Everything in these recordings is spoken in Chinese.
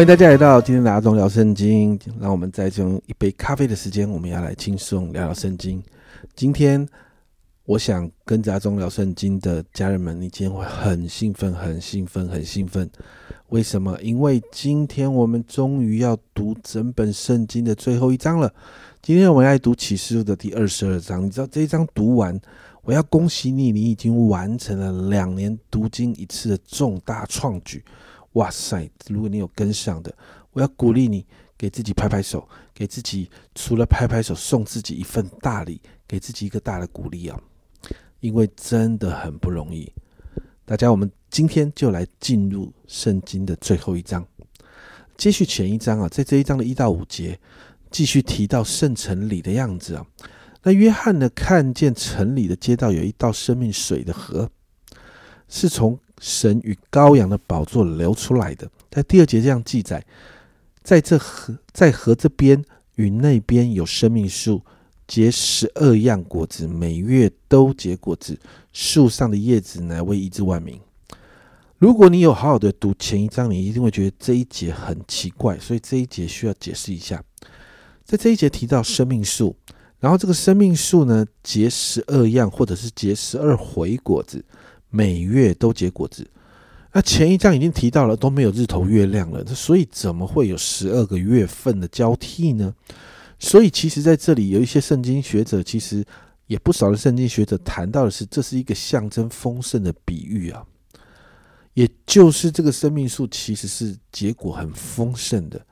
欢迎大家来到今天的阿忠聊圣经。让我们在这一杯咖啡的时间，我们要来轻松聊聊圣经。今天，我想跟着阿忠聊圣经的家人们，你今天会很兴奋、很兴奋、很兴奋。为什么？因为今天我们终于要读整本圣经的最后一章了。今天我们来读启示录的第二十二章。你知道这一章读完，我要恭喜你，你已经完成了两年读经一次的重大创举。哇塞！如果你有跟上的，我要鼓励你，给自己拍拍手，给自己除了拍拍手，送自己一份大礼，给自己一个大的鼓励啊！因为真的很不容易。大家，我们今天就来进入圣经的最后一章，接续前一章啊，在这一章的一到五节，继续提到圣城里的样子啊。那约翰呢，看见城里的街道有一道生命水的河，是从。神与羔羊的宝座流出来的，在第二节这样记载，在这河在河这边与那边有生命树，结十二样果子，每月都结果子，树上的叶子乃为医治万民。如果你有好好的读前一章，你一定会觉得这一节很奇怪，所以这一节需要解释一下。在这一节提到生命树，然后这个生命树呢结十二样，或者是结十二回果子。每月都结果子，那前一章已经提到了都没有日头月亮了，所以怎么会有十二个月份的交替呢？所以其实在这里有一些圣经学者，其实也不少的圣经学者谈到的是，这是一个象征丰盛的比喻啊，也就是这个生命树其实是结果很丰盛的，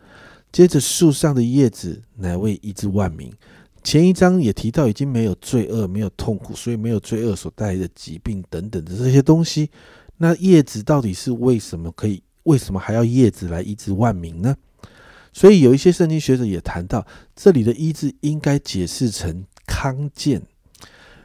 接着树上的叶子乃为医治万民。前一章也提到，已经没有罪恶，没有痛苦，所以没有罪恶所带来的疾病等等的这些东西。那叶子到底是为什么可以？为什么还要叶子来医治万民呢？所以有一些圣经学者也谈到，这里的医治应该解释成康健。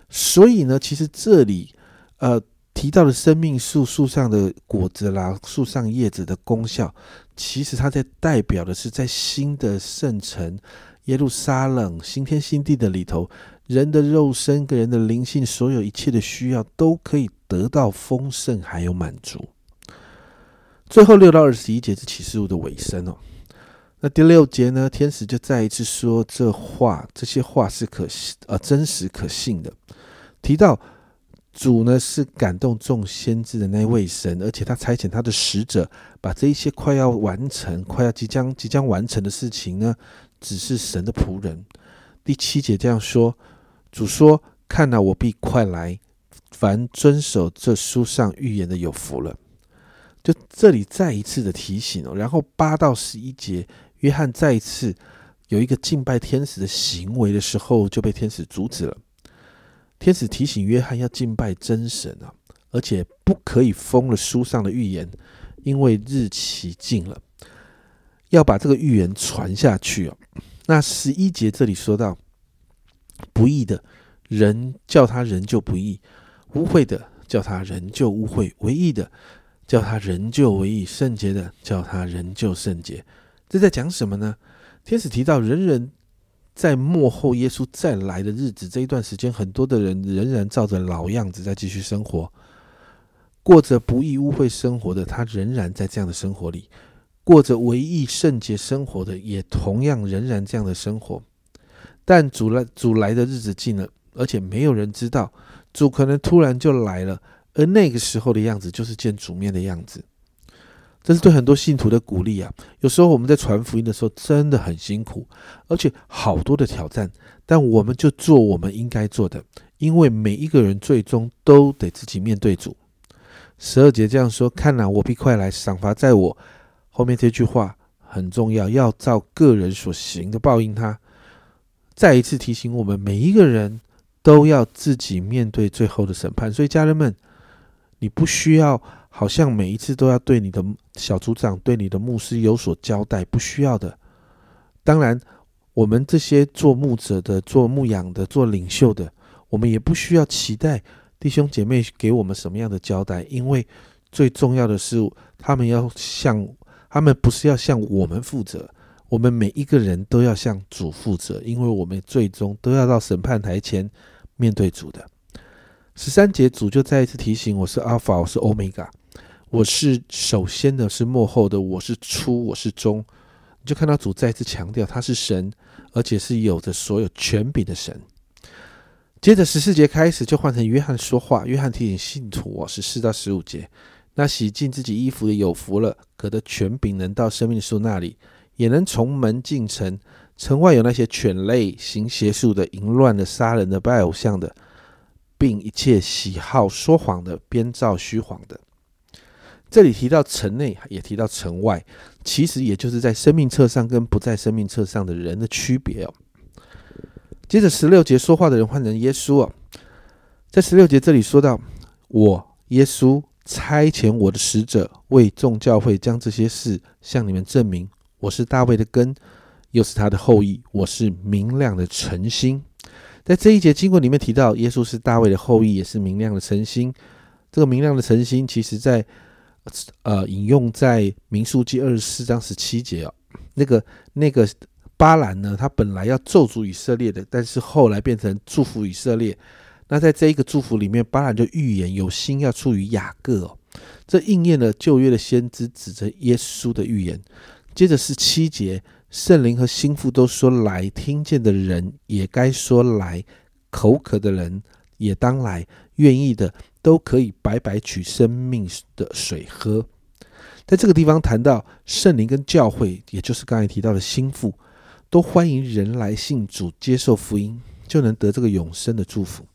所以呢，其实这里呃提到的生命树树上的果子啦，树上叶子的功效，其实它在代表的是在新的圣城。耶路撒冷新天新地的里头，人的肉身跟人的灵性，所有一切的需要都可以得到丰盛，还有满足。最后六到二十一节是启示录的尾声哦。那第六节呢，天使就再一次说这话，这些话是可信呃真实可信的。提到主呢是感动众先知的那位神，而且他差遣他的使者，把这一些快要完成、快要即将即将完成的事情呢。只是神的仆人。第七节这样说：“主说，看哪，我必快来。凡遵守这书上预言的，有福了。”就这里再一次的提醒哦。然后八到十一节，约翰再一次有一个敬拜天使的行为的时候，就被天使阻止了。天使提醒约翰要敬拜真神啊，而且不可以封了书上的预言，因为日期近了。要把这个预言传下去哦。那十一节这里说到，不义的人叫他人就不义，污秽的叫他人就污秽，唯义的叫他人就唯义，圣洁的叫他人就圣洁。这在讲什么呢？天使提到，人人在幕后耶稣再来的日子这一段时间，很多的人仍然照着老样子在继续生活，过着不义污秽生活的他，仍然在这样的生活里。过着唯一圣洁生活的，也同样仍然这样的生活。但主来主来的日子近了，而且没有人知道主可能突然就来了，而那个时候的样子就是见主面的样子。这是对很多信徒的鼓励啊！有时候我们在传福音的时候真的很辛苦，而且好多的挑战，但我们就做我们应该做的，因为每一个人最终都得自己面对主。十二节这样说：“看哪，我必快来，赏罚在我。”后面这句话很重要，要照个人所行的报应他。再一次提醒我们，每一个人都要自己面对最后的审判。所以，家人们，你不需要好像每一次都要对你的小组长、对你的牧师有所交代，不需要的。当然，我们这些做牧者的、做牧养的、做领袖的，我们也不需要期待弟兄姐妹给我们什么样的交代，因为最重要的是，他们要向。他们不是要向我们负责，我们每一个人都要向主负责，因为我们最终都要到审判台前面对主的。十三节主就再一次提醒我是阿法，我是欧米伽，我是首先的，是幕后的，我是初，我是终。你就看到主再一次强调，他是神，而且是有着所有权柄的神。接着十四节开始就换成约翰说话，约翰提醒信徒哦，是四到十五节。那洗净自己衣服的有福了，可得权柄能到生命树那里，也能从门进城。城外有那些犬类、行邪术的、淫乱的、杀人的、拜偶像的，并一切喜好说谎的、编造虚谎的。这里提到城内，也提到城外，其实也就是在生命册上跟不在生命册上的人的区别哦。接着十六节说话的人换成耶稣哦，在十六节这里说到：“我耶稣差遣我的使者为众教会将这些事向你们证明。我是大卫的根，又是他的后裔。我是明亮的晨星。”在这一节经文里面提到，耶稣是大卫的后裔，也是明亮的晨星。这个明亮的晨星，其实在呃，引用在民数记二十四章十七节哦，那个那个巴兰呢，他本来要咒诅以色列的，但是后来变成祝福以色列。那在这一个祝福里面，巴兰就预言有心要出于雅各哦，这应验了旧约的先知指着耶稣的预言。接着是七节，圣灵和心腹都说来，听见的人也该说来，口渴的人也当来，愿意的。都可以白白取生命的水喝。在这个地方谈到圣灵跟教会，也就是刚才提到的心腹，都欢迎人来信主，接受福音，就能得这个永生的祝福。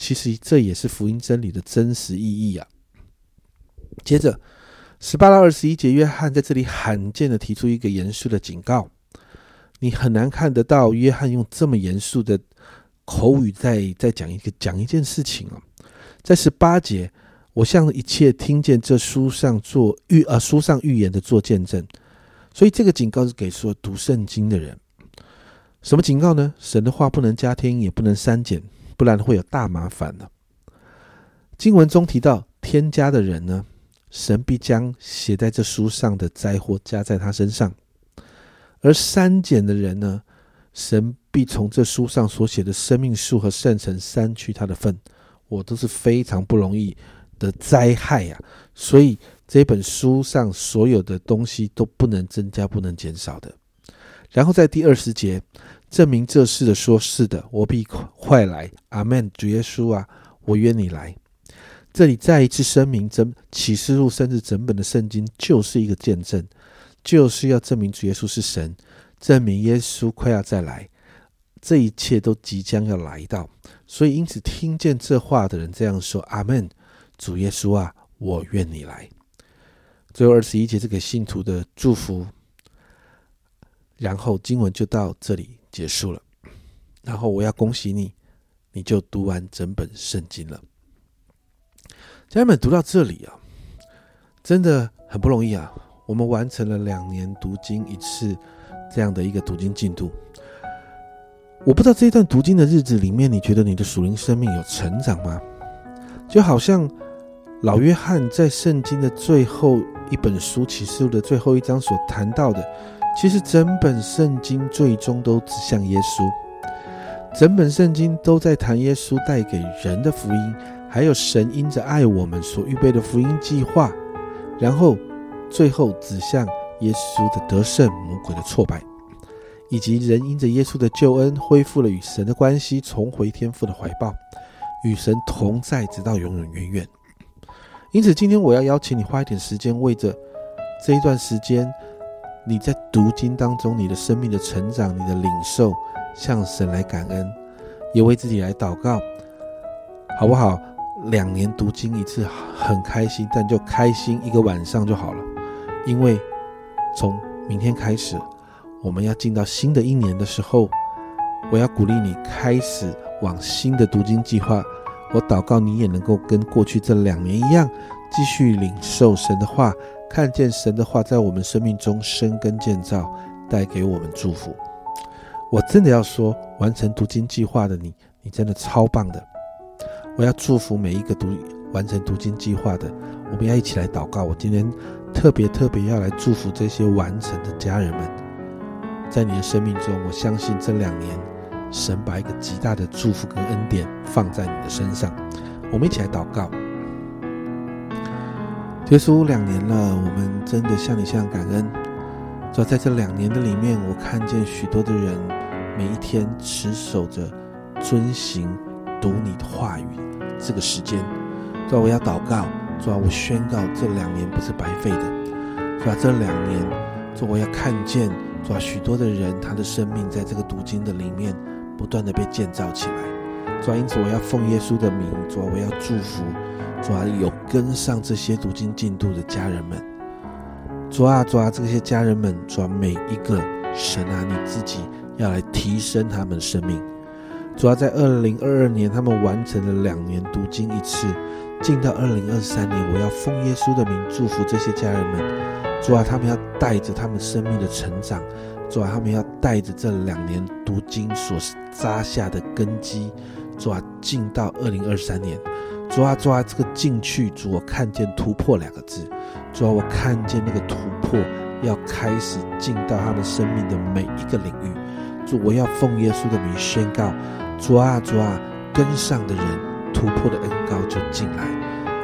其实这也是福音真理的真实意义啊。接着十八到二十一节，约翰在这里罕见的提出一个严肃的警告。你很难看得到约翰用这么严肃的口语在在讲一个讲一件事情啊。在十八节，我向一切听见这书上做预呃书上预言的做见证，所以这个警告是给说读圣经的人。什么警告呢？神的话不能加添，也不能删减，不然会有大麻烦的。经文中提到添加的人呢，神必将写在这书上的灾祸加在他身上；而删减的人呢，神必从这书上所写的生命树和圣城删去他的份。我都是非常不容易的灾害呀，所以这本书上所有的东西都不能增加，不能减少的。然后在第二十节证明这事的说：“是的，我必快来。”阿门。主耶稣啊，我约你来。这里再一次声明，整启示录甚至整本的圣经就是一个见证，就是要证明主耶稣是神，证明耶稣快要再来。这一切都即将要来到，所以因此听见这话的人这样说：“阿门，主耶稣啊，我愿你来。”最后二十一节是给信徒的祝福，然后经文就到这里结束了。然后我要恭喜你，你就读完整本圣经了。家人们读到这里啊，真的很不容易啊！我们完成了两年读经一次这样的一个读经进度。我不知道这一段读经的日子里面，你觉得你的属灵生命有成长吗？就好像老约翰在圣经的最后一本书启示录的最后一章所谈到的，其实整本圣经最终都指向耶稣，整本圣经都在谈耶稣带给人的福音，还有神因着爱我们所预备的福音计划，然后最后指向耶稣的得胜，魔鬼的挫败。以及人因着耶稣的救恩恢复了与神的关系，重回天父的怀抱，与神同在，直到永永远远。因此，今天我要邀请你花一点时间，为着这一段时间你在读经当中你的生命的成长、你的领受，向神来感恩，也为自己来祷告，好不好？两年读经一次很开心，但就开心一个晚上就好了，因为从明天开始。我们要进到新的一年的时候，我要鼓励你开始往新的读经计划。我祷告你也能够跟过去这两年一样，继续领受神的话，看见神的话在我们生命中生根建造，带给我们祝福。我真的要说，完成读经计划的你，你真的超棒的。我要祝福每一个读完成读经计划的，我们要一起来祷告。我今天特别特别要来祝福这些完成的家人们。在你的生命中，我相信这两年，神把一个极大的祝福跟恩典放在你的身上。我们一起来祷告，耶稣两年了，我们真的向你向感恩。主要在这两年的里面，我看见许多的人每一天持守着遵行读你的话语这个时间。主要我要祷告，主要我宣告这两年不是白费的。主要这两年，主我要看见，主要许多的人他的生命在这个读经的里面不断的被建造起来。主要因此我要奉耶稣的名，主要我要祝福。主啊，有跟上这些读经进度的家人们，主啊，主啊，这些家人们，主啊，每一个神啊，你自己要来提升他们生命。主啊，在二零二二年，他们完成了两年读经一次，进到二零二三年，我要奉耶稣的名祝福这些家人们。主啊，他们要带着他们生命的成长，主啊，他们要带着这两年读经所扎下的根基，主啊，进到二零二三年。主啊，主啊，这个进去，主，我看见突破两个字。主啊，我看见那个突破要开始进到他们生命的每一个领域。主，我要奉耶稣的名宣告：主啊，主啊，跟上的人突破的恩高就进来；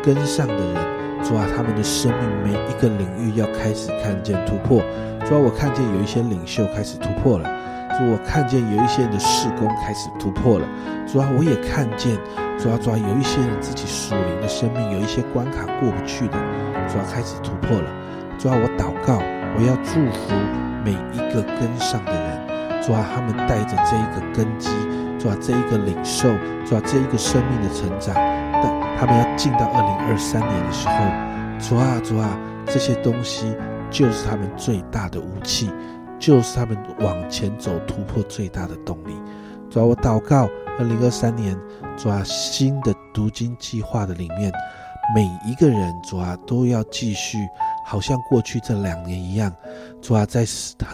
跟上的人，主啊，他们的生命每一个领域要开始看见突破。主啊，我看见有一些领袖开始突破了；主，我看见有一些人的事工开始突破了；主啊，我也看见。主要主要有一些人自己属灵的生命有一些关卡过不去的，主要开始突破了。主要我祷告，我要祝福每一个跟上的人，主要他们带着这一个根基，主要这一个领受，主要这一个生命的成长，但他们要进到二零二三年的时候，主啊主啊，这些东西就是他们最大的武器，就是他们往前走突破最大的动力。主要我祷告。二零二三年，主啊，新的读经计划的里面，每一个人主啊都要继续，好像过去这两年一样，主啊在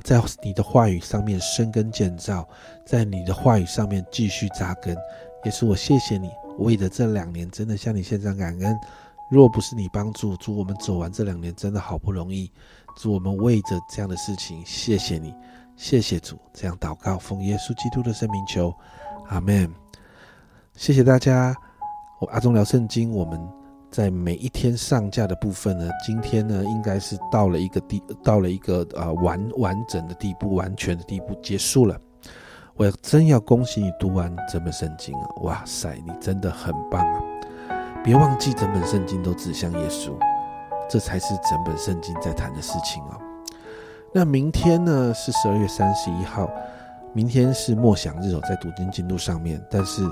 在你的话语上面生根建造，在你的话语上面继续扎根。也是我谢谢你，为了这两年真的向你献上感恩。若不是你帮助，主我们走完这两年真的好不容易，主我们为着这样的事情，谢谢你，谢谢主。这样祷告，奉耶稣基督的圣名求。阿门，谢谢大家。我阿忠聊圣经，我们在每一天上架的部分呢，今天呢应该是到了一个地，到了一个啊完完整的地步，完全的地步结束了。我真要恭喜你读完整本圣经啊！哇塞，你真的很棒啊！别忘记整本圣经都指向耶稣，这才是整本圣经在谈的事情哦。那明天呢是十二月三十一号。明天是默想日哦，在读经进度上面，但是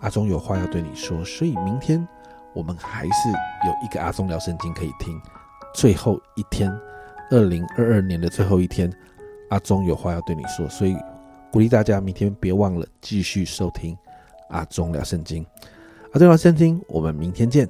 阿忠有话要对你说，所以明天我们还是有一个阿忠聊圣经可以听。最后一天，二零二二年的最后一天，阿忠有话要对你说，所以鼓励大家明天别忘了继续收听阿忠聊圣经。阿忠聊圣经，我们明天见。